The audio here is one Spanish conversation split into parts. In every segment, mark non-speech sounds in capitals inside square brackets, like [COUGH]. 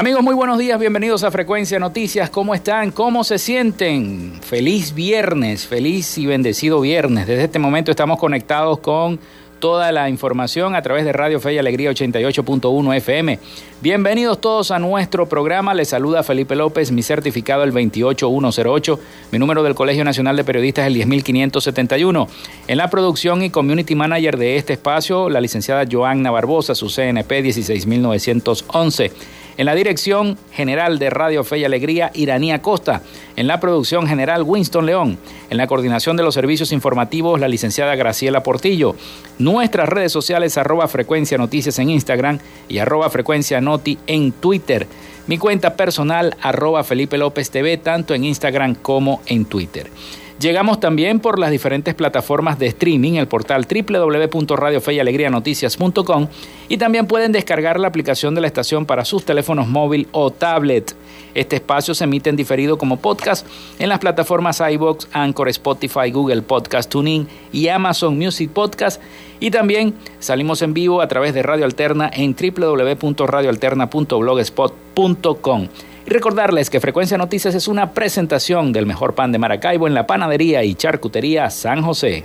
Amigos, muy buenos días, bienvenidos a Frecuencia Noticias. ¿Cómo están? ¿Cómo se sienten? Feliz viernes, feliz y bendecido viernes. Desde este momento estamos conectados con toda la información a través de Radio Fe y Alegría 88.1 FM. Bienvenidos todos a nuestro programa. Les saluda Felipe López, mi certificado el 28108, mi número del Colegio Nacional de Periodistas el 10571. En la producción y community manager de este espacio, la licenciada Joanna Barbosa, su CNP 16911. En la dirección general de Radio Fe y Alegría, Iranía Costa. En la producción general, Winston León. En la coordinación de los servicios informativos, la licenciada Graciela Portillo. Nuestras redes sociales, arroba frecuencia noticias en Instagram y arroba frecuencia noti en Twitter. Mi cuenta personal, arroba Felipe López TV, tanto en Instagram como en Twitter. Llegamos también por las diferentes plataformas de streaming, el portal www.radiofeyalegrianoticias.com y también pueden descargar la aplicación de la estación para sus teléfonos móvil o tablet. Este espacio se emite en diferido como podcast en las plataformas iBox, Anchor, Spotify, Google Podcast, TuneIn y Amazon Music Podcast. Y también salimos en vivo a través de Radio Alterna en www.radioalterna.blogspot.com. Y recordarles que Frecuencia Noticias es una presentación del mejor pan de Maracaibo en la panadería y charcutería San José.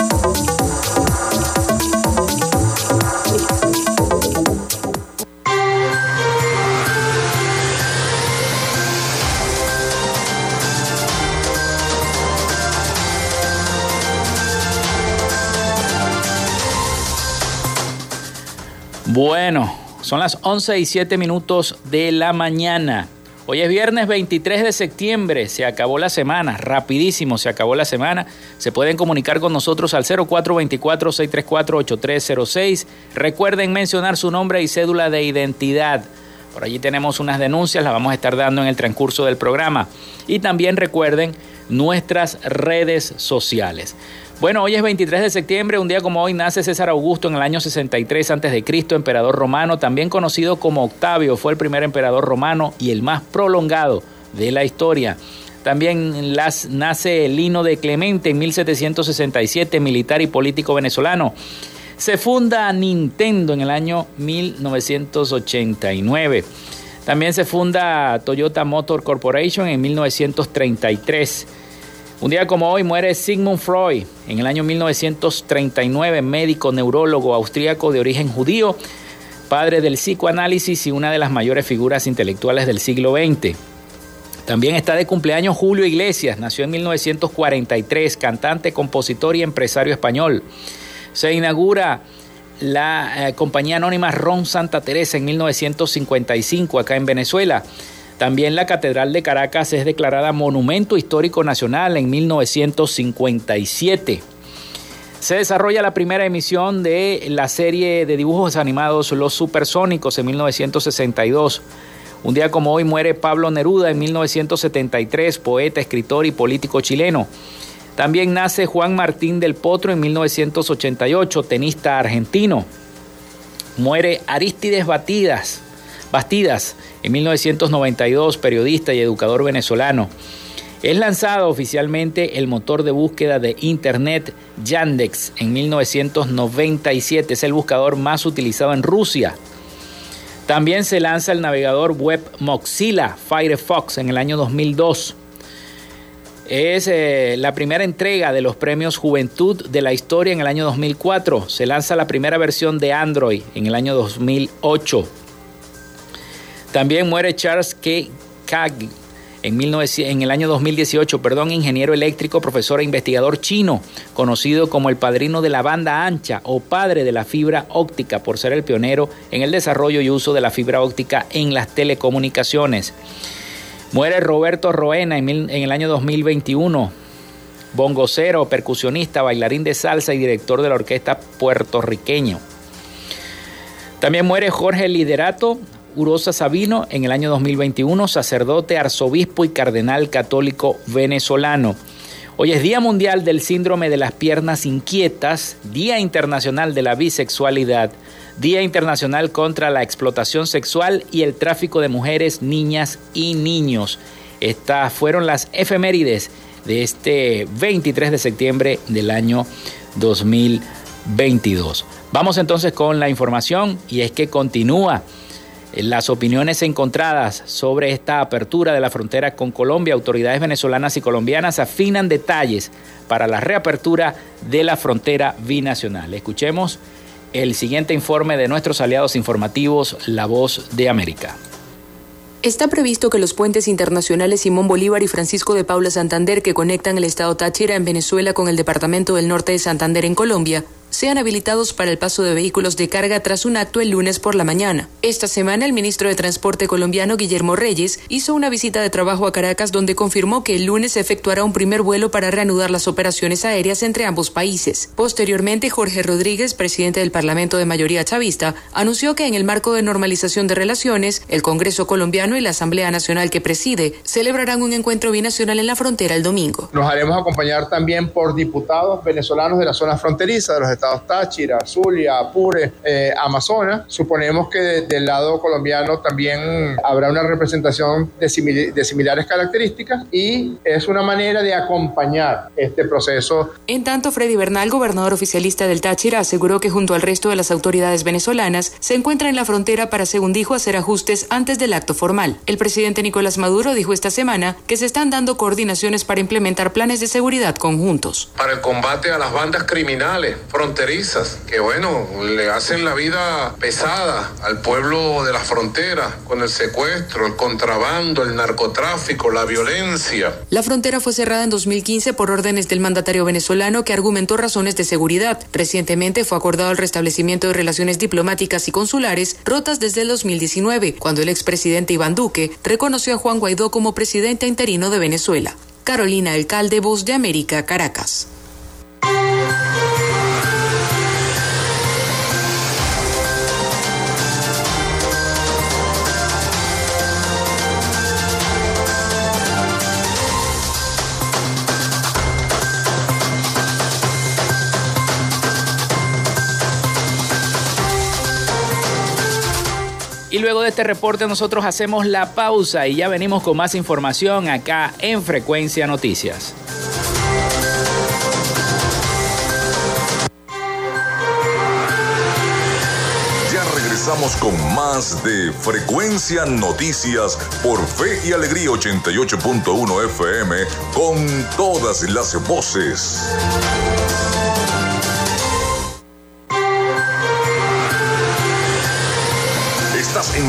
Bueno, son las 11 y 7 minutos de la mañana. Hoy es viernes 23 de septiembre, se acabó la semana, rapidísimo se acabó la semana. Se pueden comunicar con nosotros al 0424-634-8306. Recuerden mencionar su nombre y cédula de identidad. Por allí tenemos unas denuncias, las vamos a estar dando en el transcurso del programa. Y también recuerden nuestras redes sociales. Bueno, hoy es 23 de septiembre, un día como hoy nace César Augusto en el año 63 a.C., emperador romano, también conocido como Octavio, fue el primer emperador romano y el más prolongado de la historia. También las, nace Lino de Clemente en 1767, militar y político venezolano. Se funda Nintendo en el año 1989. También se funda Toyota Motor Corporation en 1933. Un día como hoy muere Sigmund Freud en el año 1939, médico neurólogo austríaco de origen judío, padre del psicoanálisis y una de las mayores figuras intelectuales del siglo XX. También está de cumpleaños Julio Iglesias, nació en 1943, cantante, compositor y empresario español. Se inaugura la eh, compañía anónima Ron Santa Teresa en 1955 acá en Venezuela. También la Catedral de Caracas es declarada Monumento Histórico Nacional en 1957. Se desarrolla la primera emisión de la serie de dibujos animados Los Supersónicos en 1962. Un día como hoy muere Pablo Neruda en 1973, poeta, escritor y político chileno. También nace Juan Martín del Potro en 1988, tenista argentino. Muere Aristides Batidas, Bastidas en 1992, periodista y educador venezolano. Es lanzado oficialmente el motor de búsqueda de Internet Yandex en 1997. Es el buscador más utilizado en Rusia. También se lanza el navegador web Mozilla Firefox en el año 2002. Es eh, la primera entrega de los premios Juventud de la Historia en el año 2004. Se lanza la primera versión de Android en el año 2008. También muere Charles K. Kag en, en, el año 2018, perdón, ingeniero eléctrico, profesor e investigador chino, conocido como el padrino de la banda ancha o padre de la fibra óptica por ser el pionero en el desarrollo y uso de la fibra óptica en las telecomunicaciones. Muere Roberto Roena en, en el año 2021, bongocero, percusionista, bailarín de salsa y director de la orquesta puertorriqueño. También muere Jorge Liderato, Urosa Sabino en el año 2021, sacerdote, arzobispo y cardenal católico venezolano. Hoy es Día Mundial del Síndrome de las Piernas Inquietas, Día Internacional de la Bisexualidad, Día Internacional contra la Explotación Sexual y el Tráfico de Mujeres, Niñas y Niños. Estas fueron las efemérides de este 23 de septiembre del año 2022. Vamos entonces con la información y es que continúa las opiniones encontradas sobre esta apertura de la frontera con Colombia, autoridades venezolanas y colombianas afinan detalles para la reapertura de la frontera binacional. Escuchemos el siguiente informe de nuestros aliados informativos, La Voz de América. Está previsto que los puentes internacionales Simón Bolívar y Francisco de Paula Santander que conectan el estado Táchira en Venezuela con el departamento del norte de Santander en Colombia sean habilitados para el paso de vehículos de carga tras un acto el lunes por la mañana. Esta semana, el ministro de Transporte colombiano Guillermo Reyes hizo una visita de trabajo a Caracas donde confirmó que el lunes se efectuará un primer vuelo para reanudar las operaciones aéreas entre ambos países. Posteriormente, Jorge Rodríguez, presidente del Parlamento de mayoría chavista, anunció que en el marco de normalización de relaciones, el Congreso colombiano y la Asamblea Nacional que preside celebrarán un encuentro binacional en la frontera el domingo. Nos haremos acompañar también por diputados venezolanos de la zona fronteriza de los estados Táchira, Zulia, Apure, eh, Amazonas. Suponemos que del lado colombiano también habrá una representación de, de similares características y es una manera de acompañar este proceso. En tanto, Freddy Bernal, gobernador oficialista del Táchira, aseguró que junto al resto de las autoridades venezolanas se encuentra en la frontera para, según dijo, hacer ajustes antes del acto formal. El presidente Nicolás Maduro dijo esta semana que se están dando coordinaciones para implementar planes de seguridad conjuntos. Para el combate a las bandas criminales fronterizas, que bueno, le hacen la vida pesada al pueblo de la frontera con el secuestro, el contrabando, el narcotráfico, la violencia. La frontera fue cerrada en 2015 por órdenes del mandatario venezolano que argumentó razones de seguridad. Recientemente fue acordado el restablecimiento de relaciones diplomáticas y consulares rotas desde el 2019, cuando el expresidente Iván Duque reconoció a Juan Guaidó como presidente interino de Venezuela. Carolina Alcalde, Voz de América, Caracas. Y luego de este reporte nosotros hacemos la pausa y ya venimos con más información acá en Frecuencia Noticias. Ya regresamos con más de Frecuencia Noticias por Fe y Alegría 88.1 FM con todas las voces.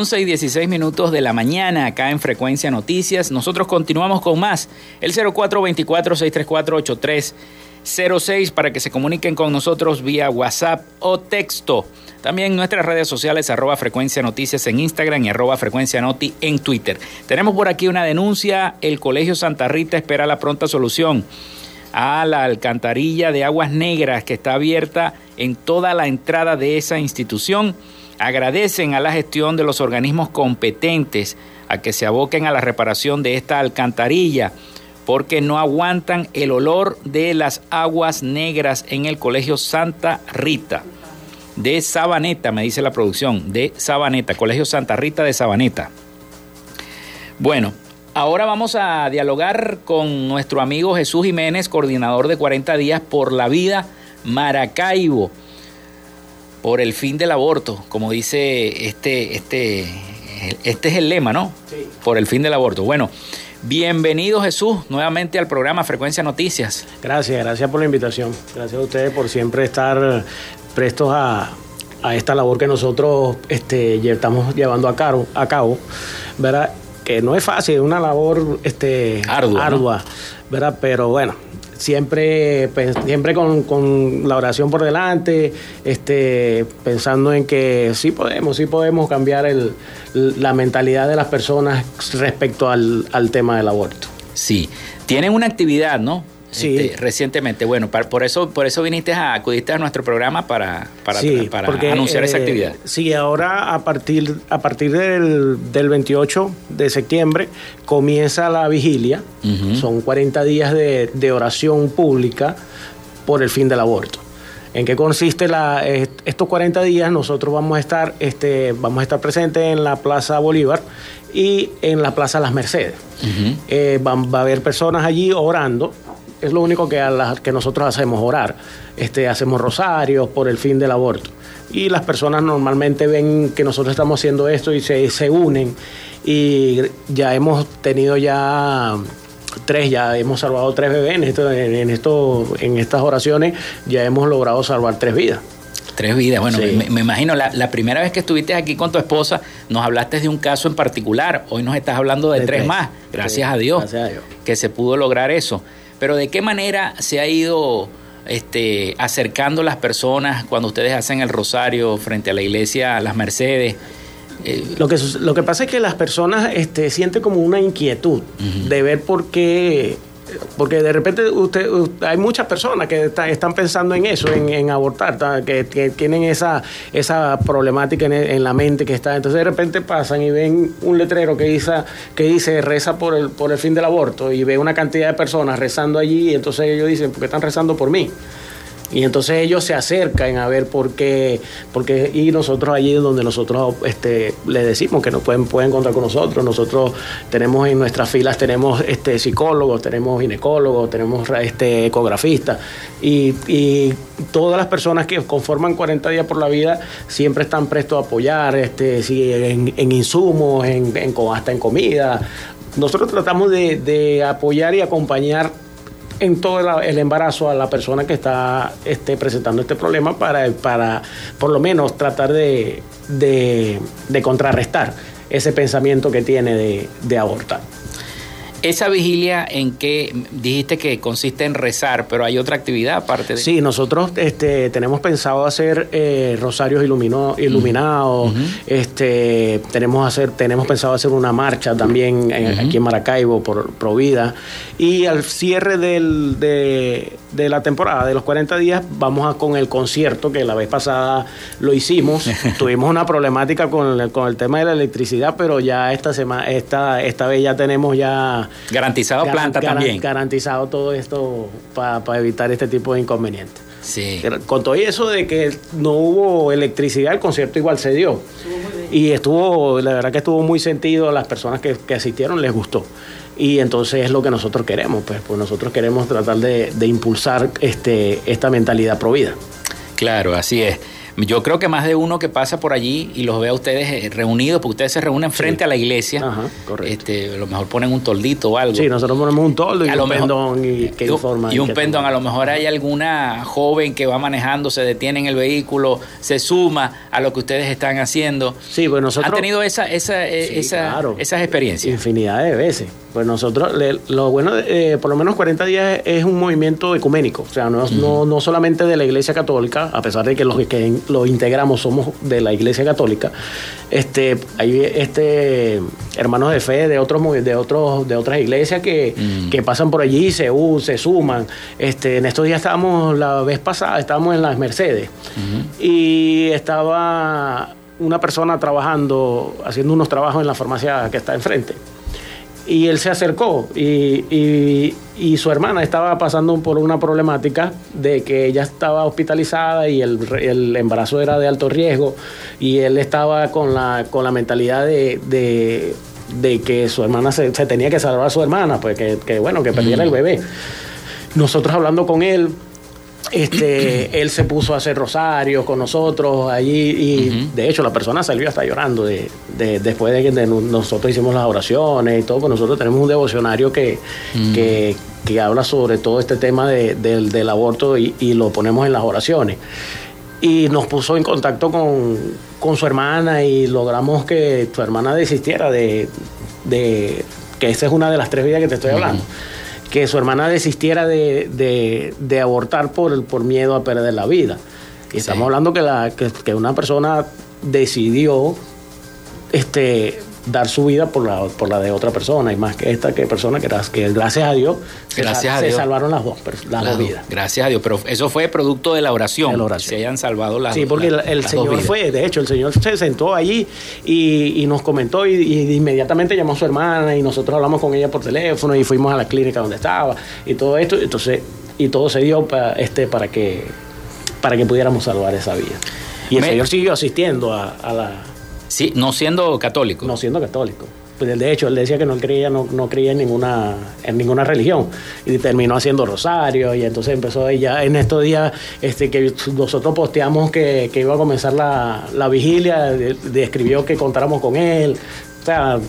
11 y 16 minutos de la mañana acá en Frecuencia Noticias. Nosotros continuamos con más. El 0424-634-8306 para que se comuniquen con nosotros vía WhatsApp o texto. También nuestras redes sociales, arroba Frecuencia Noticias en Instagram y arroba Frecuencia Noti en Twitter. Tenemos por aquí una denuncia. El Colegio Santa Rita espera la pronta solución a la alcantarilla de aguas negras que está abierta en toda la entrada de esa institución agradecen a la gestión de los organismos competentes a que se aboquen a la reparación de esta alcantarilla porque no aguantan el olor de las aguas negras en el Colegio Santa Rita de Sabaneta, me dice la producción, de Sabaneta, Colegio Santa Rita de Sabaneta. Bueno, ahora vamos a dialogar con nuestro amigo Jesús Jiménez, coordinador de 40 días por la vida Maracaibo por el fin del aborto, como dice este, este, este es el lema, ¿no? Sí. Por el fin del aborto. Bueno, bienvenido Jesús nuevamente al programa Frecuencia Noticias. Gracias, gracias por la invitación. Gracias a ustedes por siempre estar prestos a, esta labor que nosotros este, estamos llevando a cabo, a cabo, ¿verdad? Que no es fácil, es una labor este, ardua, ardua ¿verdad? Pero bueno, siempre, siempre con, la oración por delante, este, pensando en que sí podemos, sí podemos cambiar el, la mentalidad de las personas respecto al, al tema del aborto. Sí, tienen una actividad, ¿no? Sí. Este, recientemente. Bueno, por eso por eso viniste a acudiste a nuestro programa para, para, anunciar esa eh, actividad. Sí, ahora a partir, a partir del, del 28 de septiembre comienza la vigilia. Son 40 días de, de, oración pública por el fin del aborto. ¿En qué consiste la, estos 40 días? Nosotros vamos a estar, este, vamos a estar presentes en la Plaza Bolívar y en la Plaza Las Mercedes. Eh, va, va, a haber personas allí orando es lo único que, a que nosotros hacemos, orar. Este, hacemos rosarios por el fin del aborto. Y las personas normalmente ven que nosotros estamos haciendo esto y se, se unen. Y ya hemos tenido ya tres, ya hemos salvado tres bebés en, esto, en, esto, en estas oraciones, ya hemos logrado salvar tres vidas. Tres vidas. Bueno, me, imagino, la, la, primera vez que estuviste aquí con tu esposa, nos hablaste de un caso en particular. Hoy nos estás hablando de, tres, más. Gracias, a Dios, gracias a Dios que se pudo lograr eso. Pero ¿de qué manera se ha ido este, acercando las personas cuando ustedes hacen el rosario frente a la iglesia Las Mercedes? Eh, lo, que, lo que pasa es que las personas este, sienten como una inquietud de ver por qué porque de repente usted, hay muchas personas que están pensando en eso, en, abortar, que, tienen esa, esa problemática en, la mente que está. Entonces de repente pasan y ven un letrero que dice, que dice reza por el, por el fin del aborto y ve una cantidad de personas rezando allí y entonces ellos dicen, ¿por qué están rezando por mí? Y entonces ellos se acercan a ver por qué, porque, y nosotros allí donde nosotros este, le decimos que nos pueden, pueden contar con nosotros. Nosotros tenemos en nuestras filas, tenemos este, psicólogos, tenemos ginecólogos, tenemos este, ecografistas y, todas las personas que conforman 40 días por la vida siempre están prestos a apoyar, este, si en, insumos, en, hasta en comida. Nosotros tratamos de, de apoyar y acompañar en todo el embarazo a la persona que está este, presentando este problema para, para por lo menos tratar de, de, contrarrestar ese pensamiento que tiene de, de abortar. Esa vigilia en que dijiste que consiste en rezar, pero hay otra actividad aparte de Sí, nosotros este, tenemos pensado hacer eh, rosarios iluminados, este, tenemos hacer, tenemos pensado hacer una marcha también aquí en Maracaibo por Provida. Y al cierre del, de, de, la temporada de los 40 días vamos a con el concierto que la vez pasada lo hicimos. [LAUGHS] Tuvimos una problemática con el, con el tema de la electricidad, pero ya esta semana esta esta vez ya tenemos ya Garantizado planta también. Garantizado todo esto para evitar este tipo de inconvenientes. Sí. Con todo eso de que no hubo electricidad, el concierto igual se dio. Y estuvo, la verdad que estuvo muy sentido, a las personas que, asistieron les gustó. Y entonces es lo que nosotros queremos, pues, pues nosotros queremos tratar de, de impulsar este, esta mentalidad provida. Claro, así es. Yo creo que más de uno que pasa por allí y los ve a ustedes eh, reunidos, porque ustedes se reúnen frente a la iglesia. Ajá, correcto. Este, a lo mejor ponen un toldito o algo. Sí, nosotros ponemos un toldo y un pendón y, que informa. Y un pendón. A lo mejor hay alguna joven que va manejando, se detiene en el vehículo, se suma a lo que ustedes están haciendo. Sí, pues nosotros. ¿Han tenido esa, esa, eh, esa esas experiencias? Infinidad de veces. Pues nosotros, lo bueno, eh, por lo menos 40 días es un movimiento ecuménico, o sea, no, no, no, solamente de la Iglesia Católica, a pesar de que los que lo integramos somos de la Iglesia Católica, este, hay este, hermanos de fe de otros de otros de otras iglesias que, que pasan por allí, se, se suman. Este, en estos días estábamos, la vez pasada, estábamos en las Mercedes. Y estaba una persona trabajando, haciendo unos trabajos en la farmacia que está enfrente y él se acercó y, su hermana estaba pasando por una problemática de que ella estaba hospitalizada y el, embarazo era de alto riesgo y él estaba con la, con la mentalidad de, que su hermana se, tenía que salvar a su hermana, pues que, bueno, que perdiera el bebé. Nosotros hablando con él, este, él se puso a hacer rosarios con nosotros allí y de hecho la persona salió hasta llorando de, después de que nosotros hicimos las oraciones y todo, pues nosotros tenemos un devocionario que, que, habla sobre todo este tema del aborto y, lo ponemos en las oraciones. Y nos puso en contacto con, su hermana y logramos que su hermana desistiera de, que esa es una de las tres vidas que te estoy hablando que su hermana desistiera de, abortar por, por miedo a perder la vida. Y estamos hablando que, la, que, una persona decidió este, dar su vida por la, por la de otra persona, y más que esta que persona que, que gracias a Dios, gracias se, salvaron las dos, las vidas. Gracias a Dios, pero eso fue producto de la oración, se hayan salvado las Sí, porque el, Señor fue, de hecho, el Señor se sentó allí y, nos comentó y, inmediatamente llamó a su hermana y nosotros hablamos con ella por teléfono y fuimos a la clínica donde estaba y todo esto, entonces, y todo se dio para, este, para, que, para que pudiéramos salvar esa vida. Y el Señor siguió asistiendo a la Sí, no siendo católico. No siendo católico. Pues de hecho, él decía que no creía, no, no creía en ninguna, en ninguna religión. Y terminó haciendo rosario. Y entonces empezó ya en estos días este, que nosotros posteamos que, iba a comenzar la, vigilia, describió que contáramos con él. O sea,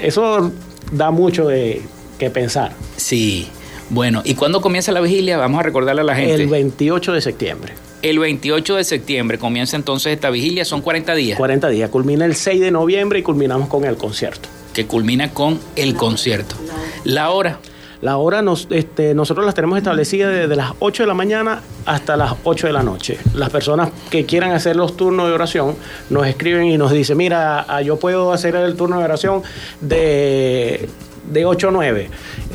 eso da mucho de que pensar. Sí. Bueno, ¿y cuándo comienza la vigilia? Vamos a recordarle a la gente. El 28 de septiembre. El 28 de septiembre comienza entonces esta vigilia, son 40 días. 40 días, culmina el 6 de noviembre y culminamos con el concierto. Que culmina con el concierto. La hora. La hora nos, este, nosotros las tenemos establecidas desde las 8 de la mañana hasta las 8 de la noche. Las personas que quieran hacer los turnos de oración nos escriben y nos dicen, mira, ah, yo puedo hacer el turno de oración de, de 8 a 9,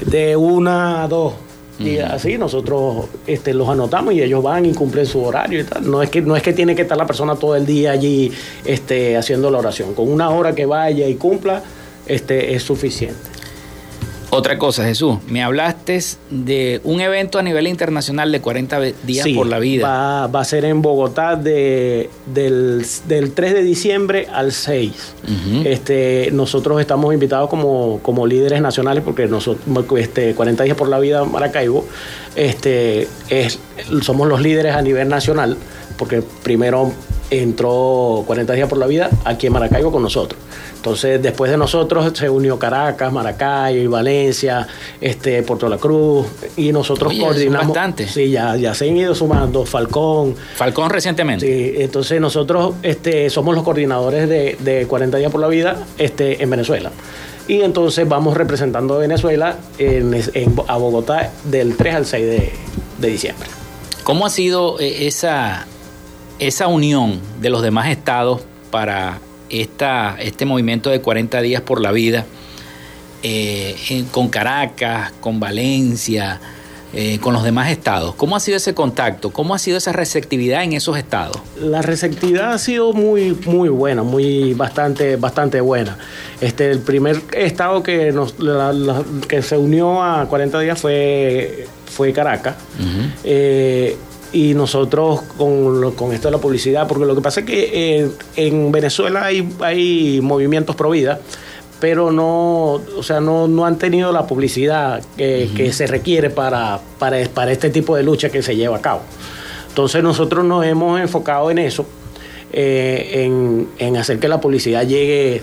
de 1 a 2 y así nosotros este, los anotamos y ellos van y cumplen su horario y tal. No es que, no es que tiene que estar la persona todo el día allí este, haciendo la oración. Con una hora que vaya y cumpla, este, es suficiente. Otra cosa, Jesús, me hablaste de un evento a nivel internacional de 40 días por la vida. Va, va a ser en Bogotá de, del, 3 de diciembre al 6. este, nosotros estamos invitados como, como líderes nacionales porque nosotros, este, 40 días por la vida Maracaibo, este, es, somos los líderes a nivel nacional porque primero entró 40 días por la vida aquí en Maracaibo con nosotros. Entonces, después de nosotros se unió Caracas, Maracay, Valencia, este, Puerto La Cruz, y nosotros coordinamos. Bastante. Sí, ya, ya se han ido sumando, Falcón. Falcón recientemente. Sí, entonces nosotros este, somos los coordinadores de, de 40 días por la vida este, en Venezuela. Y entonces vamos representando a Venezuela en, a Bogotá del 3 al 6 de, de diciembre. ¿Cómo ha sido eh, esa, esa unión de los demás estados para esta, este movimiento de 40 días por la vida eh, con Caracas, con Valencia, eh, con los demás estados. ¿Cómo ha sido ese contacto? ¿Cómo ha sido esa receptividad en esos estados? La receptividad ha sido muy, muy buena, muy bastante, bastante buena. Este, el primer estado que nos, que se unió a 40 días fue, fue Caracas y nosotros con, con, esto de la publicidad, porque lo que pasa es que eh, en Venezuela hay, hay movimientos pro vida, pero no, o sea, no, no han tenido la publicidad que, se requiere para, para, para, este tipo de lucha que se lleva a cabo. Entonces nosotros nos hemos enfocado en eso, eh, en, en hacer que la publicidad llegue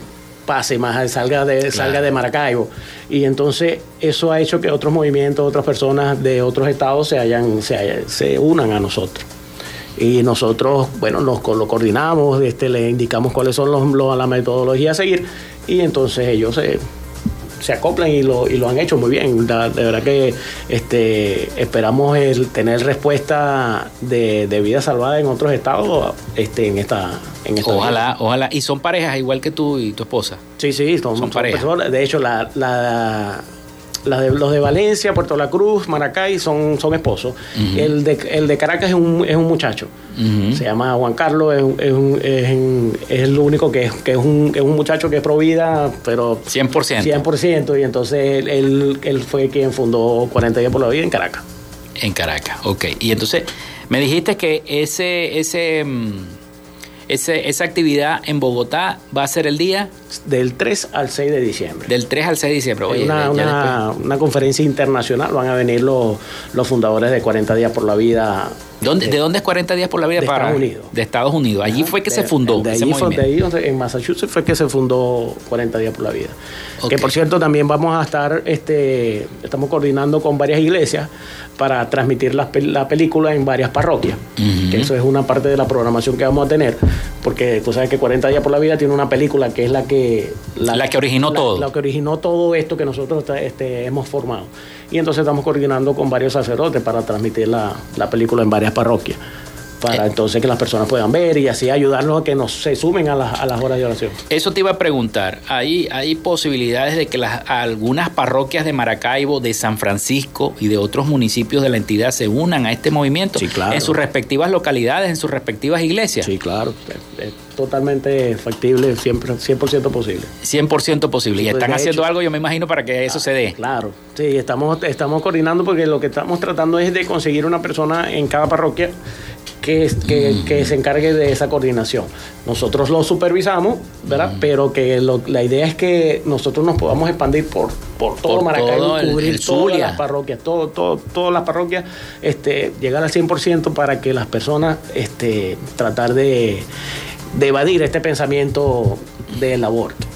pase más, salga de, salga de Maracaibo. Y entonces eso ha hecho que otros movimientos, otras personas de otros estados se, hayan, se, unan a nosotros. Y nosotros, bueno, nos lo coordinamos, este, le indicamos cuáles son los, la metodología a seguir y entonces ellos se, se acoplan y lo, y lo han hecho muy bien. de verdad que este, esperamos el tener respuesta de, vida salvada en otros estados este, en esta, en Ojalá, ojalá. ¿Y son parejas igual que tú y tu esposa? Sí, sí, son, parejas. De hecho, la, la de, los de Valencia, Puerto La Cruz, Maracay son, son esposos. el, de, el de Caracas es un, es un muchacho. Se llama Juan Carlos, es, es, es, el único que es, que es, un, es un muchacho que es provida, pero 100%. 100%. Y entonces él, él, fue quien fundó 40 días por la vida en Caracas. En Caracas, ok. Y entonces me dijiste que ese... ese mm, esa actividad en Bogotá va a ser el día del 3 al 6 de diciembre. Del 3 al 6 de diciembre. Oye, una, una, conferencia internacional, van a venir los, los fundadores de 40 días por la vida ¿Dónde, ¿De dónde es 40 días por la vida? De Estados Unidos. De Estados Unidos. Allí fue que se fundó. De, ahí fue, de ahí, en Massachusetts fue que se fundó 40 días por la vida. Que por cierto también vamos a estar, este, estamos coordinando con varias iglesias para transmitir la, la película en varias parroquias. que eso es una parte de la programación que vamos a tener. Porque tú sabes que 40 días por la vida tiene una película que es la que... La, que originó todo. La que originó todo esto que nosotros este, hemos formado y entonces estamos coordinando con varios sacerdotes para transmitir la, película en varias parroquias para eh. entonces que las personas puedan ver y así ayudarnos a que nos se sumen a las, a las horas de oración. Eso te iba a preguntar, ¿hay, hay posibilidades de que las, algunas parroquias de Maracaibo, de San Francisco y de otros municipios de la entidad se unan a este movimiento sí, claro. en sus respectivas localidades, en sus respectivas iglesias? Sí, claro totalmente factible, 100%, posible. 100% posible. Y están haciendo algo, yo me imagino, para que eso se dé. Claro, sí, estamos, estamos coordinando porque lo que estamos tratando es de conseguir una persona en cada parroquia que, que, que, se encargue de esa coordinación. Nosotros lo supervisamos, ¿verdad? Pero que la idea es que nosotros nos podamos expandir por, por todo Maracaibo, cubrir todas las parroquias, todo, todo, todas las parroquias, este, llegar al 100% para que las personas este, tratar de de evadir este pensamiento del aborto.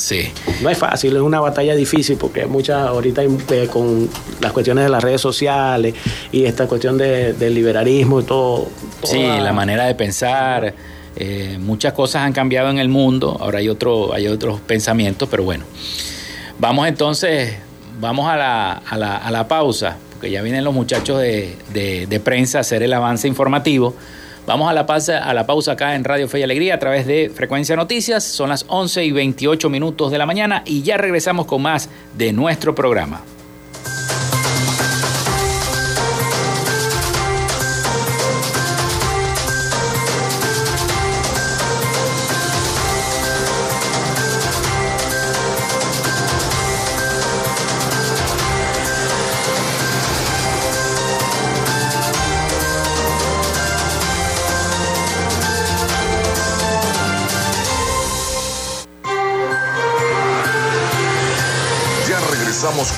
Sí. No es fácil, es una batalla difícil porque muchas ahorita eh, con las cuestiones de las redes sociales y esta cuestión de, del liberalismo y todo. Sí, la manera de pensar, eh, muchas cosas han cambiado en el mundo, ahora hay, otro, hay otros pensamientos, pero bueno. Vamos entonces vamos a la, a la, a la pausa, porque ya vienen los muchachos de, de, de, prensa a hacer el avance informativo. Vamos a la, pausa, a la pausa acá en Radio Fe y Alegría a través de Frecuencia Noticias. Son las 11 y 28 minutos de la mañana y ya regresamos con más de nuestro programa.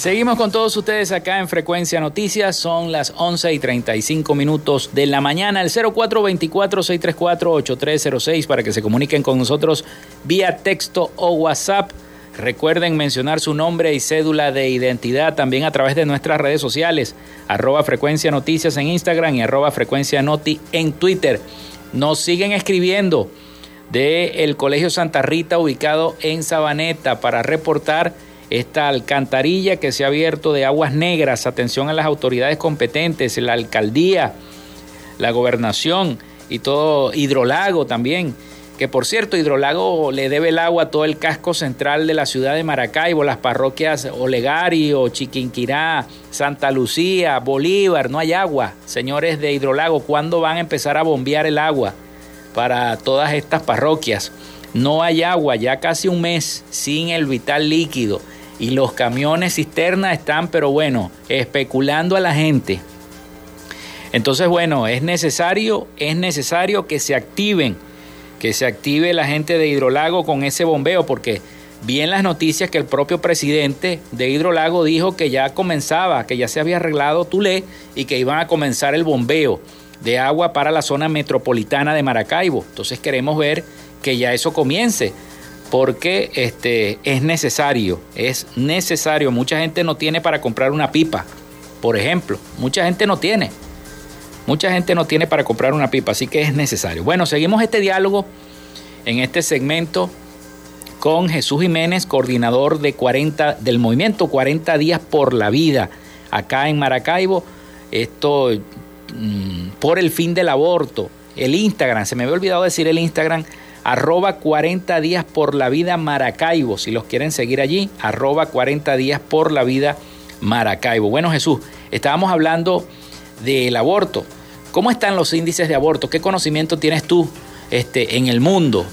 Seguimos con todos ustedes acá en Frecuencia Noticias. Son las 11 y 35 minutos de la mañana. El 0424-634-8306 para que se comuniquen con nosotros vía texto o WhatsApp. Recuerden mencionar su nombre y cédula de identidad también a través de nuestras redes sociales. Arroba Frecuencia Noticias en Instagram y arroba Frecuencia Noti en Twitter. Nos siguen escribiendo de el Colegio Santa Rita ubicado en Sabaneta para reportar esta alcantarilla que se ha abierto de aguas negras. Atención a las autoridades competentes, la alcaldía, la gobernación y todo Hidrolago también. Que por cierto, Hidrolago le debe el agua a todo el casco central de la ciudad de Maracaibo, las parroquias Olegario, Chiquinquirá, Santa Lucía, Bolívar. No hay agua, señores de Hidrolago. ¿Cuándo van a empezar a bombear el agua para todas estas parroquias? No hay agua, ya casi un mes sin el vital líquido y los camiones cisterna están, pero bueno, especulando a la gente. Entonces, bueno, es necesario, es necesario que se activen, que se active la gente de Hidrolago con ese bombeo, porque bien las noticias que el propio presidente de Hidrolago dijo que ya comenzaba, que ya se había arreglado Tulé y que iban a comenzar el bombeo de agua para la zona metropolitana de Maracaibo. Entonces queremos ver que ya eso comience porque este, es necesario, es necesario. Mucha gente no tiene para comprar una pipa, por ejemplo. Mucha gente no tiene. Mucha gente no tiene para comprar una pipa, así que es necesario. Bueno, seguimos este diálogo en este segmento con Jesús Jiménez, coordinador de 40, del movimiento 40 días por la vida, acá en Maracaibo. Esto mm, por el fin del aborto. El Instagram, se me había olvidado decir el Instagram arroba 40 días por la vida Maracaibo, si los quieren seguir allí, arroba 40 días por la vida Maracaibo. Bueno Jesús, estábamos hablando del aborto. ¿Cómo están los índices de aborto? ¿Qué conocimiento tienes tú este, en el mundo?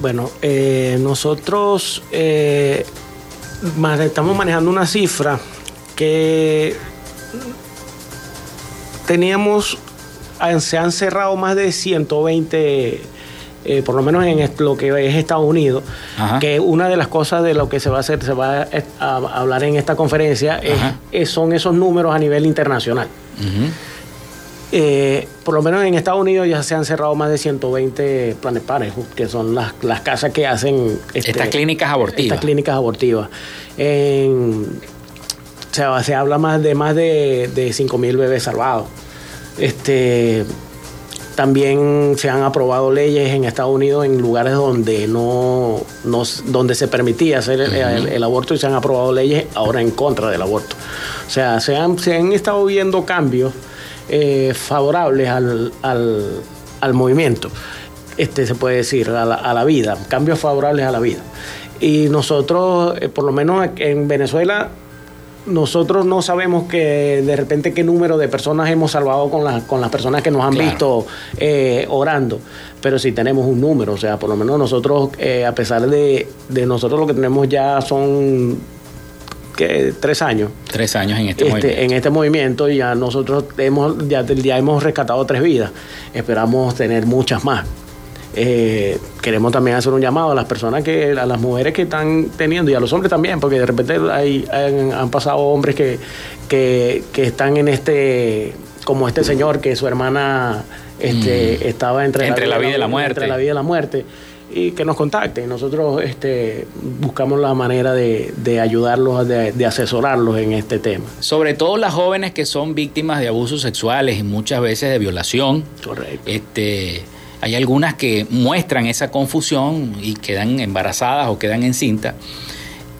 Bueno, eh, nosotros eh, estamos manejando una cifra que teníamos, se han cerrado más de 120 eh, por lo menos en lo que es Estados Unidos, que una de las cosas de lo que se va a hacer, se va a, hablar en esta conferencia, es, son esos números a nivel internacional. Eh, por lo menos en Estados Unidos ya se han cerrado más de 120 planes pares, que son las, las casas que hacen... Este, estas clínicas abortivas. Estas clínicas abortivas. se habla más de más de, de 5.000 bebés salvados. Este, también se han aprobado leyes en Estados Unidos en lugares donde no, donde se permitía hacer el, aborto y se han aprobado leyes ahora en contra del aborto. O sea, se han, se han estado viendo cambios eh, favorables al, al, movimiento, este se puede decir, a la, a la, vida, cambios favorables a la vida. Y nosotros, eh, por lo menos en Venezuela, nosotros no sabemos que de repente qué número de personas hemos salvado con, con las personas que nos han visto eh, orando, pero sí tenemos un número, o sea, por lo menos nosotros, eh, a pesar de, de, nosotros lo que tenemos ya son ¿qué? tres años. Tres años en este, este movimiento. En este movimiento ya nosotros hemos, ya, ya hemos rescatado tres vidas, esperamos tener muchas más. Eh, queremos también hacer un llamado a las personas que, a las mujeres que están teniendo y a los hombres también, porque de repente hay, han, pasado hombres que, que, están en este, como este señor que su hermana este, mm. estaba entre, la, vida y la muerte. Entre la vida y la muerte y que nos contacten. Nosotros este, buscamos la manera de, de ayudarlos, de, de, asesorarlos en este tema. Sobre todo las jóvenes que son víctimas de abusos sexuales y muchas veces de violación. Correcto. Este, hay algunas que muestran esa confusión y quedan embarazadas o quedan encintas.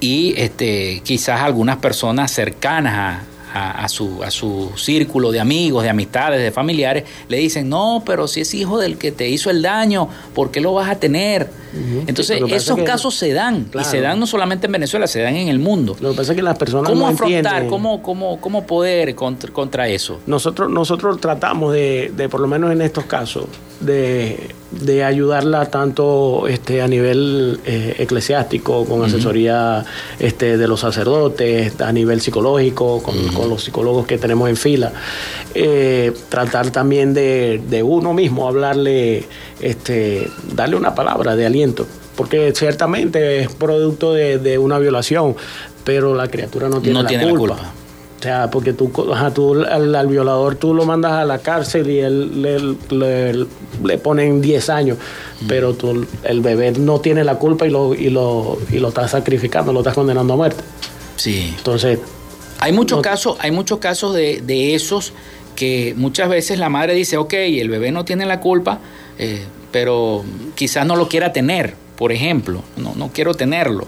Y este, quizás algunas personas cercanas a, a, su, a su círculo de amigos, de amistades, de familiares, le dicen, no, pero si es hijo del que te hizo el daño, ¿por qué lo vas a tener? Entonces, esos casos se dan, y se dan no solamente en Venezuela, se dan en el mundo. Lo que pasa es que las personas ¿Cómo afrontar, cómo, cómo, cómo poder contra, contra, eso? Nosotros, nosotros tratamos de, de, por lo menos en estos casos, de, de ayudarla tanto este, a nivel eh, eclesiástico, con asesoría este, de los sacerdotes, a nivel psicológico, con, con los psicólogos que tenemos en fila. Eh, tratar también de, de, uno mismo, hablarle, este, darle una palabra de aliento, porque ciertamente es producto de, una violación, pero la criatura no tiene, la, culpa. O sea, porque tú, tú al, violador tú lo mandas a la cárcel y él le, le, ponen 10 años, pero tú, el bebé no tiene la culpa y lo, y lo, y lo estás sacrificando, lo estás condenando a muerte. Sí. Entonces. Hay muchos casos, hay muchos casos de, de, esos que muchas veces la madre dice, ok, el bebé no tiene la culpa, eh, pero quizás no lo quiera tener, por ejemplo, no, no quiero tenerlo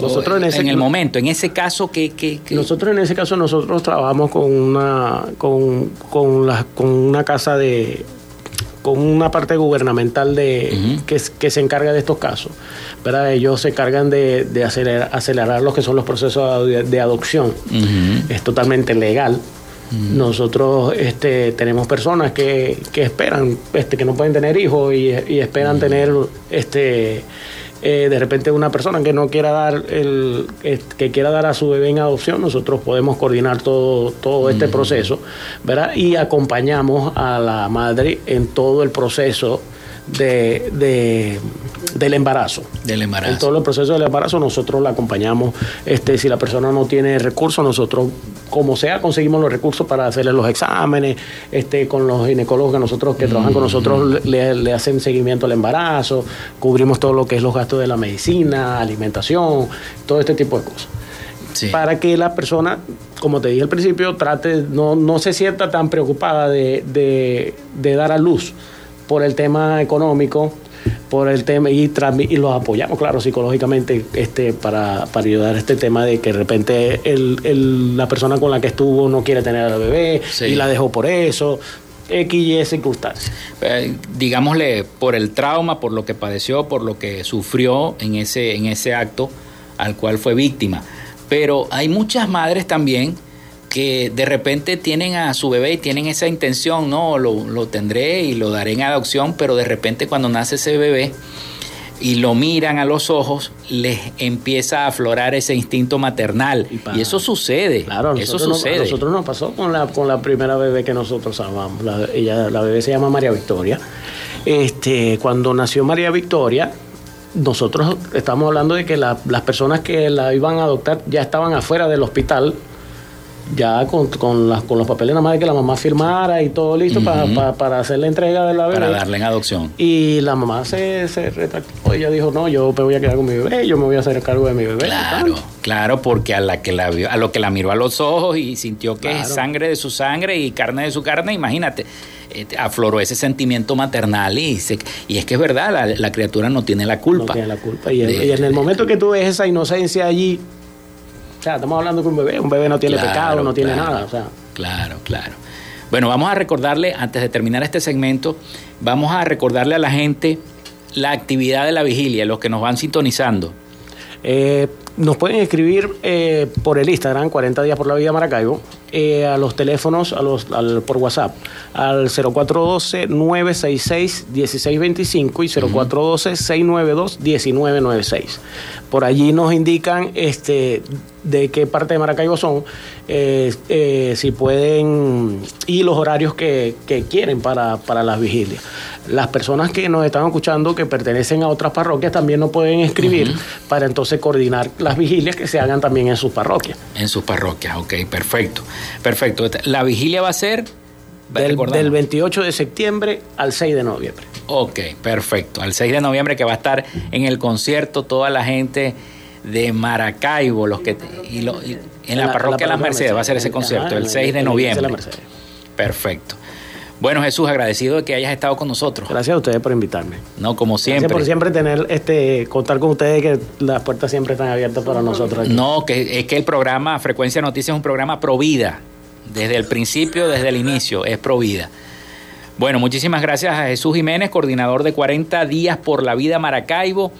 nosotros en, ese, en el momento, en ese caso que, que, Nosotros en ese caso nosotros trabajamos con una, con, con, la, con una casa de con una parte gubernamental de que, que, se encarga de estos casos. ¿verdad? Ellos se encargan de, de acelerar, acelerar los que son los procesos de, adopción. Es totalmente legal. Nosotros este, tenemos personas que, que esperan, este, que no pueden tener hijos y, y esperan tener este eh, de repente una persona que no quiera dar el que quiera dar a su bebé en adopción nosotros podemos coordinar todo todo este proceso verdad y acompañamos a la madre en todo el proceso de, de, del embarazo. Del embarazo. En todo el proceso del embarazo nosotros la acompañamos. Este, si la persona no tiene recursos, nosotros, como sea, conseguimos los recursos para hacerle los exámenes, este, con los ginecólogos que nosotros que trabajan con nosotros le, hacen seguimiento al embarazo, cubrimos todo lo que es los gastos de la medicina, alimentación, todo este tipo de cosas. Para que la persona, como te dije al principio, trate, no, no se sienta tan preocupada de, de, de dar a luz por el tema económico, por el tema y, y los apoyamos, claro, psicológicamente este, para, para ayudar a este tema de que de repente el, la persona con la que estuvo no quiere tener al bebé y la dejó por eso. X y circunstancias. Eh, digámosle, por el trauma, por lo que padeció, por lo que sufrió en ese, en ese acto al cual fue víctima. Pero hay muchas madres también que de repente tienen a su bebé y tienen esa intención, no, lo, lo tendré y lo daré en adopción, pero de repente cuando nace ese bebé, y lo miran a los ojos, les empieza a aflorar ese instinto maternal. Y, eso sucede. Claro, eso sucede. No, nosotros nos pasó con la, con la primera bebé que nosotros amamos. La, ella, la bebé se llama María Victoria. Este, cuando nació María Victoria, nosotros estamos hablando de que las personas que la iban a adoptar ya estaban afuera del hospital ya con, con, con los papeles nada más de que la mamá firmara y todo listo para, para, hacer la entrega de la bebé. Para darle en adopción. Y la mamá se, se retractó. Ella dijo, no, yo me voy a quedar con mi bebé, yo me voy a hacer cargo de mi bebé. Claro, claro, porque a la que la vio, a lo que la miró a los ojos y sintió que es sangre de su sangre y carne de su carne, imagínate eh, afloró ese sentimiento maternal y, y es que es verdad, la, criatura no tiene la culpa. No tiene la culpa. Y, en el momento que tú ves esa inocencia allí, sea, estamos hablando de un bebé, un bebé no tiene pecado, no tiene nada. O sea. Claro, claro. Bueno, vamos a recordarle, antes de terminar este segmento, vamos a recordarle a la gente la actividad de la vigilia, los que nos van sintonizando. Eh, nos pueden escribir eh, por el Instagram, 40 días por la vida Maracaibo, eh, a los teléfonos, a los, al, por WhatsApp, al 0412-966-1625 y 0412-692-1996. Por allí nos indican este, de qué parte de Maracaibo son, eh, si pueden, y los horarios que, quieren para, para las vigilias. Las personas que nos están escuchando que pertenecen a otras parroquias también nos pueden escribir para entonces coordinar las vigilias que se hagan también en sus parroquias. En sus parroquias, ok, perfecto. Perfecto. La vigilia va a ser... Del, del, 28 de septiembre al 6 de noviembre. Ok, perfecto. Al 6 de noviembre que va a estar en el concierto toda la gente de Maracaibo, los que y, en, la, parroquia de Las Mercedes va a ser ese concierto, el 6 de noviembre. Perfecto. Bueno, Jesús, agradecido de que hayas estado con nosotros. Gracias a ustedes por invitarme. No, como siempre. Gracias por siempre tener, este, contar con ustedes que las puertas siempre están abiertas para nosotros. No, que es que el programa Frecuencia Noticias es un programa pro vida. Desde el principio, desde el inicio, es pro vida. Bueno, muchísimas gracias a Jesús Jiménez, coordinador de 40 días por la vida Maracaibo,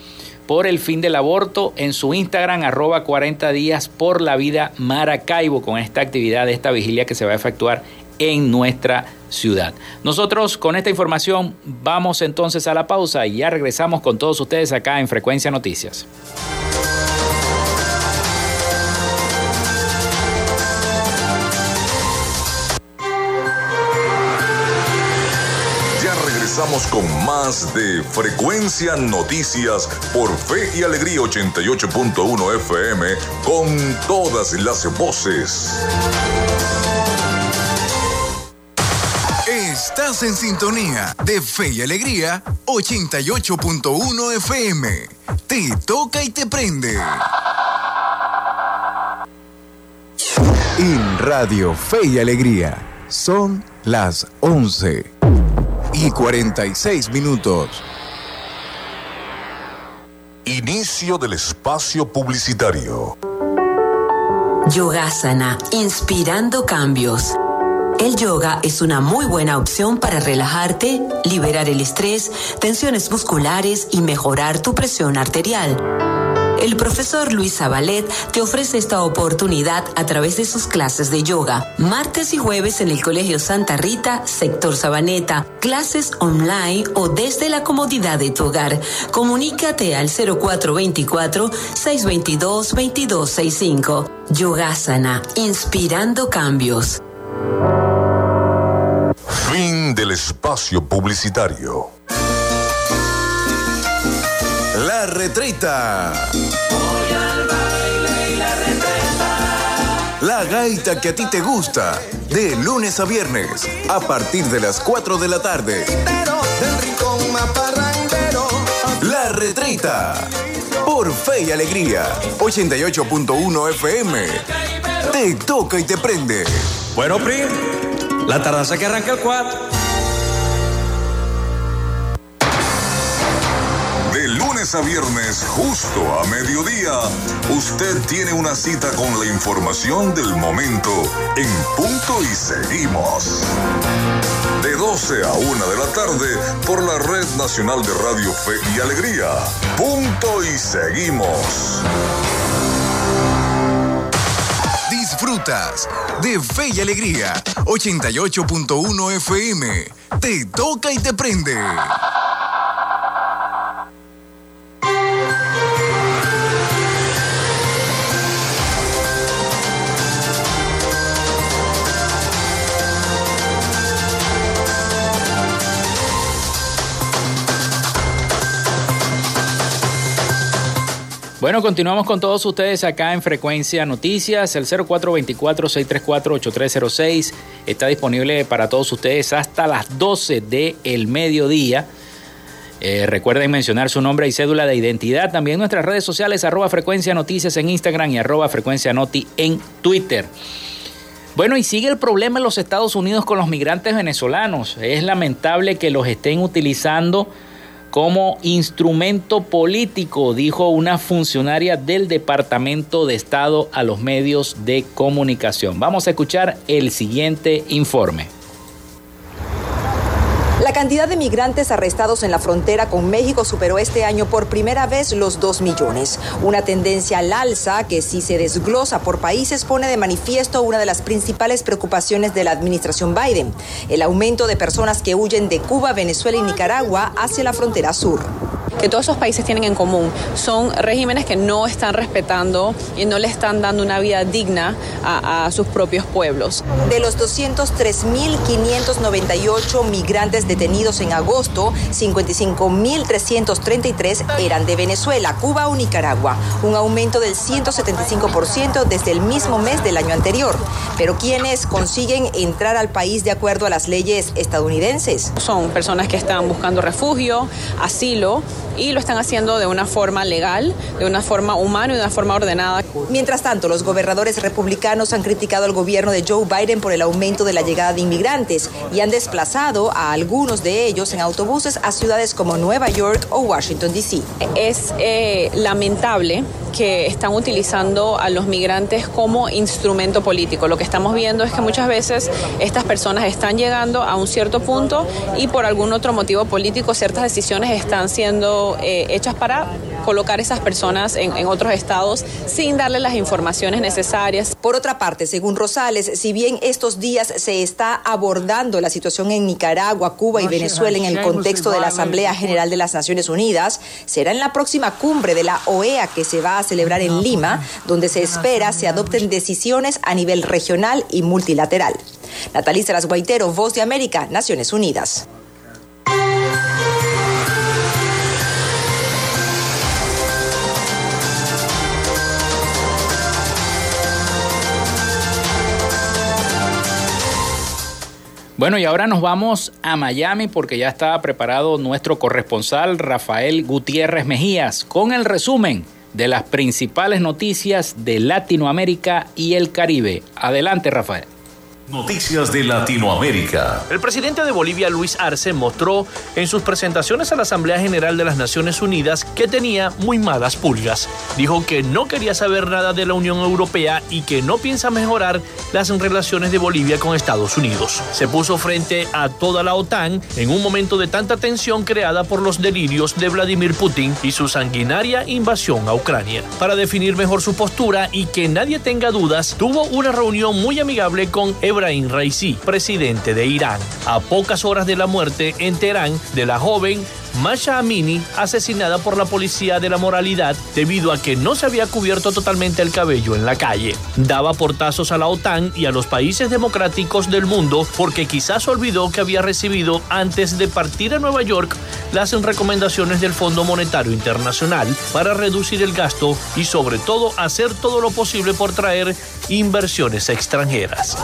por el fin del aborto, en su Instagram, arroba 40 días por la vida Maracaibo, con esta actividad, esta vigilia que se va a efectuar en nuestra ciudad. Nosotros con esta información vamos entonces a la pausa y ya regresamos con todos ustedes acá en Frecuencia Noticias. Ya regresamos con más de Frecuencia Noticias por Fe y Alegría 88.1 FM con todas las voces. Estás en sintonía de Fe y Alegría 88.1 FM. Te toca y te prende. En Radio Fe y Alegría son las 11 y 46 minutos. Inicio del espacio publicitario. Yogasana, inspirando cambios el yoga es una muy buena opción para relajarte, liberar el estrés, tensiones musculares y mejorar tu presión arterial. El profesor Luis Zabalet te ofrece esta oportunidad a través de sus clases de yoga, martes y jueves en el Colegio Santa Rita, sector Sabaneta, clases online o desde la comodidad de tu hogar. Comunícate al 0424-622-2265. Yogasana, inspirando cambios. Fin del espacio publicitario. La retreta. La gaita que a ti te gusta. De lunes a viernes. A partir de las 4 de la tarde. La retreta. Por fe y alegría. 88.1 FM. Te toca y te prende. Bueno, Prim, la tardanza que arranca el 4. lunes a viernes, justo a mediodía, usted tiene una cita con la información del momento en punto y seguimos. De 12 a 1 de la tarde por la Red Nacional de Radio Fe y Alegría. Punto y seguimos. Disfrutas de Fe y Alegría 88.1 FM. Te toca y te prende. Bueno, continuamos con todos ustedes acá en Frecuencia Noticias. El 0424-634-8306 está disponible para todos ustedes hasta las 12 del mediodía. Eh, recuerden mencionar su nombre y cédula de identidad. También nuestras redes sociales, arroba Frecuencia Noticias en Instagram y arroba Frecuencia Noti en Twitter. Bueno, y sigue el problema en los Estados Unidos con los migrantes venezolanos. Es lamentable que los estén utilizando como instrumento político, dijo una funcionaria del Departamento de Estado a los medios de comunicación. Vamos a escuchar el siguiente informe. Cantidad de migrantes arrestados en la frontera con México superó este año por primera vez los 2 millones. Una tendencia al alza que si se desglosa por países pone de manifiesto una de las principales preocupaciones de la administración Biden, el aumento de personas que huyen de Cuba, Venezuela y Nicaragua hacia la frontera sur que todos esos países tienen en común. Son regímenes que no están respetando y no le están dando una vida digna a, a sus propios pueblos. De los 203.598 migrantes detenidos en agosto, 55.333 eran de Venezuela, Cuba o Nicaragua, un aumento del 175% desde el mismo mes del año anterior. Pero quienes consiguen entrar al país de acuerdo a las leyes estadounidenses? Son personas que están buscando refugio, asilo y lo están haciendo de una forma legal, de una forma humana y de una forma ordenada. Mientras tanto, los gobernadores republicanos han criticado al gobierno de Joe Biden por el aumento de la llegada de inmigrantes y han desplazado a algunos de ellos en autobuses a ciudades como Nueva York o Washington, D.C. Es eh, lamentable que están utilizando a los migrantes como instrumento político. Lo que estamos viendo es que muchas veces estas personas están llegando a un cierto punto y por algún otro motivo político ciertas decisiones están siendo eh, hechas para colocar esas personas en, en otros estados sin darle las informaciones necesarias. Por otra parte, según Rosales, si bien estos días se está abordando la situación en Nicaragua, Cuba y Venezuela en el contexto de la Asamblea General de las Naciones Unidas, será en la próxima cumbre de la OEA que se va a celebrar en Lima, donde se espera se adopten decisiones a nivel regional y multilateral. Natalie Saras Guaitero, Voz de América, Naciones Unidas. Bueno, y ahora nos vamos a Miami porque ya está preparado nuestro corresponsal Rafael Gutiérrez Mejías con el resumen de las principales noticias de Latinoamérica y el Caribe. Adelante, Rafael. Noticias de Latinoamérica. El presidente de Bolivia, Luis Arce, mostró en sus presentaciones a la Asamblea General de las Naciones Unidas que tenía muy malas pulgas. Dijo que no quería saber nada de la Unión Europea y que no piensa mejorar las relaciones de Bolivia con Estados Unidos. Se puso frente a toda la OTAN en un momento de tanta tensión creada por los delirios de Vladimir Putin y su sanguinaria invasión a Ucrania. Para definir mejor su postura y que nadie tenga dudas, tuvo una reunión muy amigable con Ebrahim Raisi, presidente de Irán, a pocas horas de la muerte en Teherán de la joven Masha Amini, asesinada por la policía de la moralidad debido a que no se había cubierto totalmente el cabello en la calle. Daba portazos a la OTAN y a los países democráticos del mundo porque quizás olvidó que había recibido antes de partir a Nueva York las recomendaciones del Fondo Monetario Internacional para reducir el gasto y sobre todo hacer todo lo posible por traer inversiones extranjeras.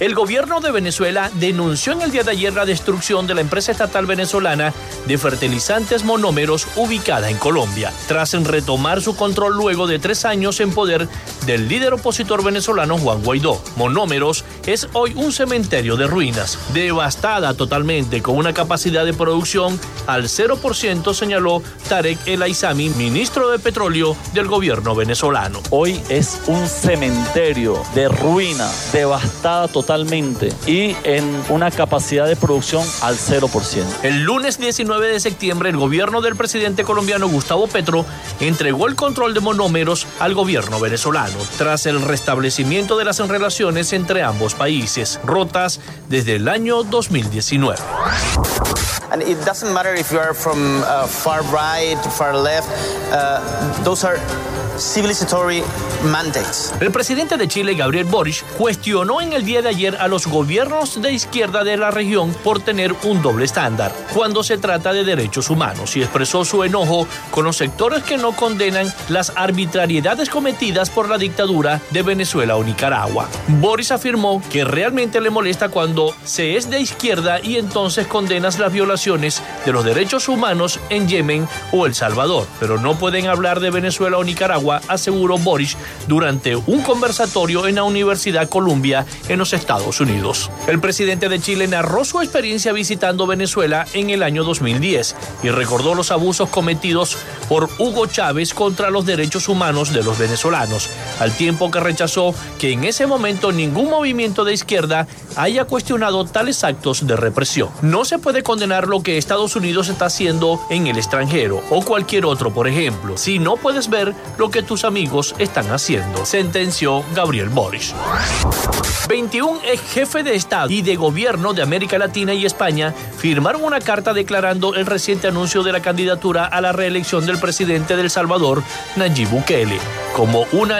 El gobierno de Venezuela denunció en el día de ayer la destrucción de la empresa estatal venezolana de fertilizantes monómeros ubicada en Colombia, tras retomar su control luego de tres años en poder del líder opositor venezolano Juan Guaidó. Monómeros es hoy un cementerio de ruinas, devastada totalmente con una capacidad de producción al 0%, señaló Tarek El Aizami, ministro de Petróleo del gobierno venezolano. Hoy es un cementerio de ruina, devastada totalmente y en una capacidad de producción al 0%. El lunes 19 de septiembre, el gobierno del presidente colombiano Gustavo Petro entregó el control de monómeros al gobierno venezolano tras el restablecimiento de las relaciones entre ambos países, rotas desde el año 2019. And it doesn't matter if you are from uh, far right, far left, uh, those are civilizatory mandates. El presidente de Chile, Gabriel Boric, cuestionó en el día de ayer a los gobiernos de izquierda de la región por tener un doble estándar cuando se trata de derechos humanos y expresó su enojo con los sectores que no condenan las arbitrariedades cometidas por la dictadura de Venezuela o Nicaragua. Boris afirmó que realmente le molesta cuando se es de izquierda y entonces condenas las violaciones de los derechos humanos en Yemen o El Salvador, pero no pueden hablar de Venezuela o Nicaragua, aseguró Boris durante un conversatorio en la Universidad Columbia en los Estados Unidos. El presidente de Chile narró su experiencia visitando Venezuela en el año 2010 y recordó los abusos cometidos por Hugo Chávez contra los derechos humanos de los venezolanos, al tiempo que rechazó que en ese momento ningún movimiento de izquierda haya cuestionado tales actos de represión. No se puede condenar lo que Estados Unidos está haciendo en el extranjero o cualquier otro, por ejemplo, si no puedes ver lo que tus amigos están haciendo, sentenció Gabriel Boris. 21 ex jefes de Estado y de gobierno de América Latina y España firmaron una carta declarando el reciente anuncio de la candidatura a la reelección del presidente del Salvador, Nayib Bukele, como una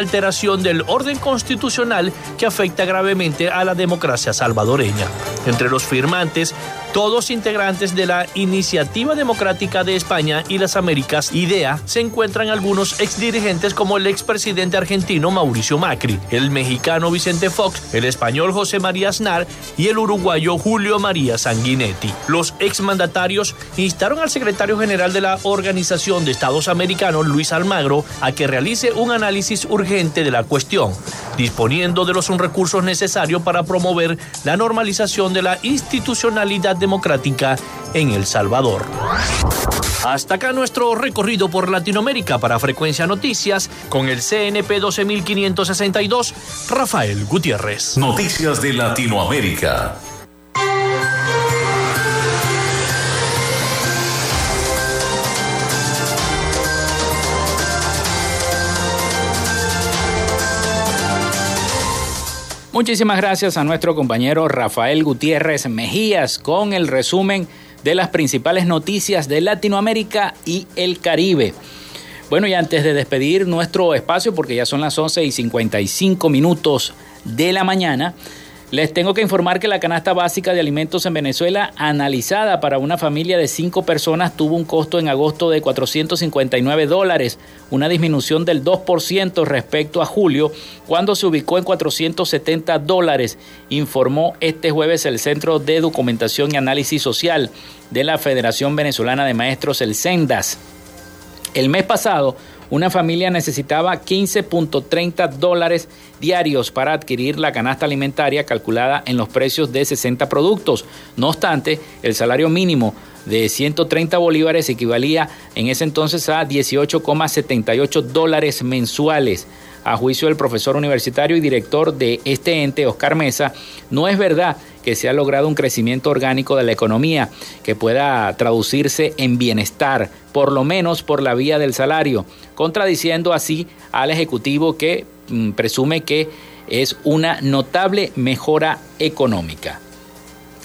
del orden constitucional que afecta gravemente a la democracia salvadoreña. Entre los firmantes, todos integrantes de la Iniciativa Democrática de España y las Américas, IDEA, se encuentran algunos exdirigentes como el expresidente argentino Mauricio Macri, el mexicano Vicente Fox, el español José María Aznar y el uruguayo Julio María Sanguinetti. Los exmandatarios instaron al secretario general de la Organización de Estados Americanos, Luis Almagro, a que realice un análisis urgente de la cuestión, disponiendo de los recursos necesarios para promover la normalización de la institucionalidad democrática en El Salvador. Hasta acá nuestro recorrido por Latinoamérica para Frecuencia Noticias con el CNP 12562, Rafael Gutiérrez. Noticias de Latinoamérica. Muchísimas gracias a nuestro compañero Rafael Gutiérrez Mejías con el resumen de las principales noticias de Latinoamérica y el Caribe. Bueno, y antes de despedir nuestro espacio, porque ya son las 11 y 55 minutos de la mañana, les tengo que informar que la canasta básica de alimentos en Venezuela, analizada para una familia de cinco personas, tuvo un costo en agosto de 459 dólares, una disminución del 2% respecto a julio, cuando se ubicó en 470 dólares, informó este jueves el Centro de Documentación y Análisis Social de la Federación Venezolana de Maestros, el CENDAS. El mes pasado, una familia necesitaba 15.30 dólares diarios para adquirir la canasta alimentaria calculada en los precios de 60 productos. No obstante, el salario mínimo de 130 bolívares equivalía en ese entonces a 18,78 dólares mensuales. A juicio del profesor universitario y director de este ente, Oscar Mesa, no es verdad que se ha logrado un crecimiento orgánico de la economía que pueda traducirse en bienestar, por lo menos por la vía del salario, contradiciendo así al Ejecutivo que mm, presume que es una notable mejora económica.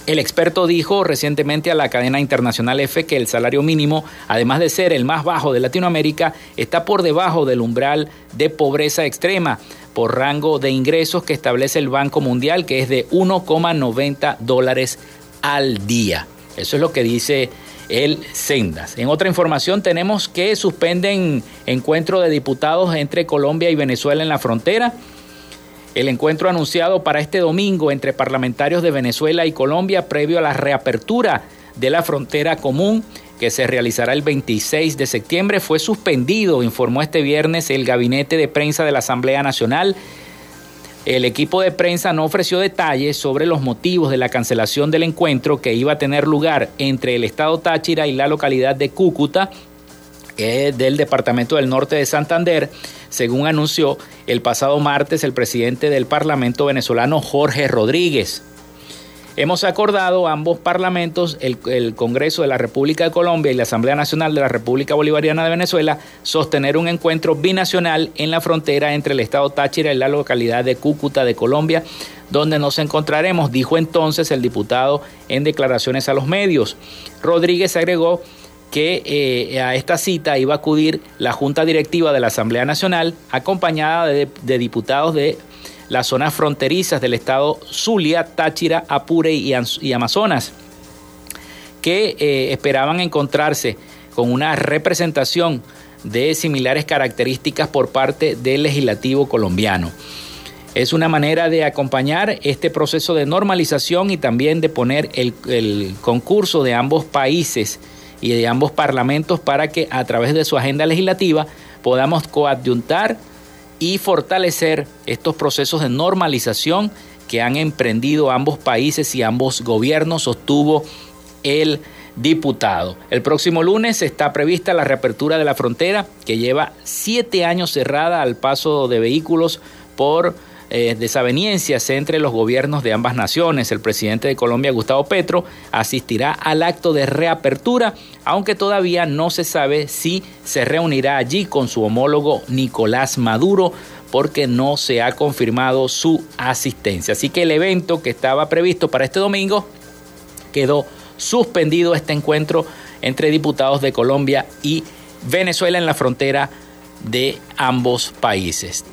El experto dijo recientemente a la cadena internacional EFE que el salario mínimo, además de ser el más bajo de Latinoamérica, está por debajo del umbral de pobreza extrema por rango de ingresos que establece el Banco Mundial, que es de 1,90 dólares al día. Eso es lo que dice el Sendas. En otra información tenemos que suspenden encuentro de diputados entre Colombia y Venezuela en la frontera. El encuentro anunciado para este domingo entre parlamentarios de Venezuela y Colombia previo a la reapertura de la frontera común que se realizará el 26 de septiembre fue suspendido, informó este viernes el gabinete de prensa de la Asamblea Nacional. El equipo de prensa no ofreció detalles sobre los motivos de la cancelación del encuentro que iba a tener lugar entre el estado Táchira y la localidad de Cúcuta, del departamento del norte de Santander, según anunció el pasado martes el presidente del Parlamento venezolano Jorge Rodríguez. Hemos acordado ambos parlamentos, el, Congreso de la República de Colombia y la Asamblea Nacional de la República Bolivariana de Venezuela, sostener un encuentro binacional en la frontera entre el estado Táchira y la localidad de Cúcuta de Colombia, donde nos encontraremos, dijo entonces el diputado en declaraciones a los medios. Rodríguez agregó que eh, a esta cita iba a acudir la Junta Directiva de la Asamblea Nacional, acompañada de diputados de las zonas fronterizas del estado Zulia, Táchira, Apure y, Amazonas, que eh, esperaban encontrarse con una representación de similares características por parte del legislativo colombiano. Es una manera de acompañar este proceso de normalización y también de poner el, el concurso de ambos países y de ambos parlamentos para que a través de su agenda legislativa podamos coadyuntar y fortalecer estos procesos de normalización que han emprendido ambos países y ambos gobiernos, sostuvo el diputado. El próximo lunes está prevista la reapertura de la frontera que lleva siete años cerrada al paso de vehículos por eh, desavenencias entre los gobiernos de ambas naciones. El presidente de Colombia, Gustavo Petro, asistirá al acto de reapertura, aunque todavía no se sabe si se reunirá allí con su homólogo Nicolás Maduro porque no se ha confirmado su asistencia. Así que el evento que estaba previsto para este domingo quedó suspendido este encuentro entre diputados de Colombia y Venezuela en la frontera de ambos países.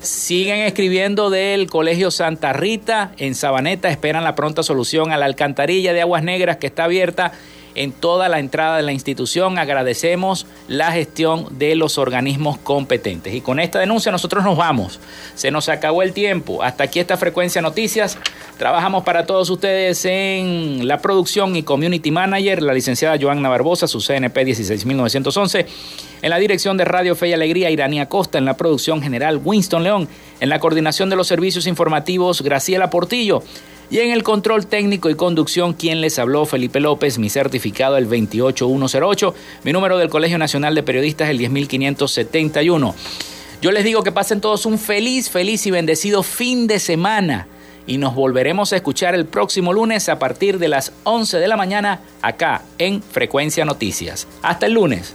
Siguen escribiendo del Colegio Santa Rita en Sabaneta, esperan la pronta solución a la alcantarilla de aguas negras que está abierta en toda la entrada de la institución. Agradecemos la gestión de los organismos competentes. Y con esta denuncia nosotros nos vamos. Se nos acabó el tiempo. Hasta aquí esta frecuencia noticias. Trabajamos para todos ustedes en la producción y community manager, la licenciada Joanna Barbosa, su CNP 16911. En la dirección de Radio Fe y Alegría, Iranía Costa. En la producción general, Winston León. En la coordinación de los servicios informativos, Graciela Portillo. Y en el control técnico y conducción, quien les habló, Felipe López, mi certificado el 28108, mi número del Colegio Nacional de Periodistas el 10571. Yo les digo que pasen todos un feliz, feliz y bendecido fin de semana. Y nos volveremos a escuchar el próximo lunes a partir de las 11 de la mañana acá en Frecuencia Noticias. Hasta el lunes.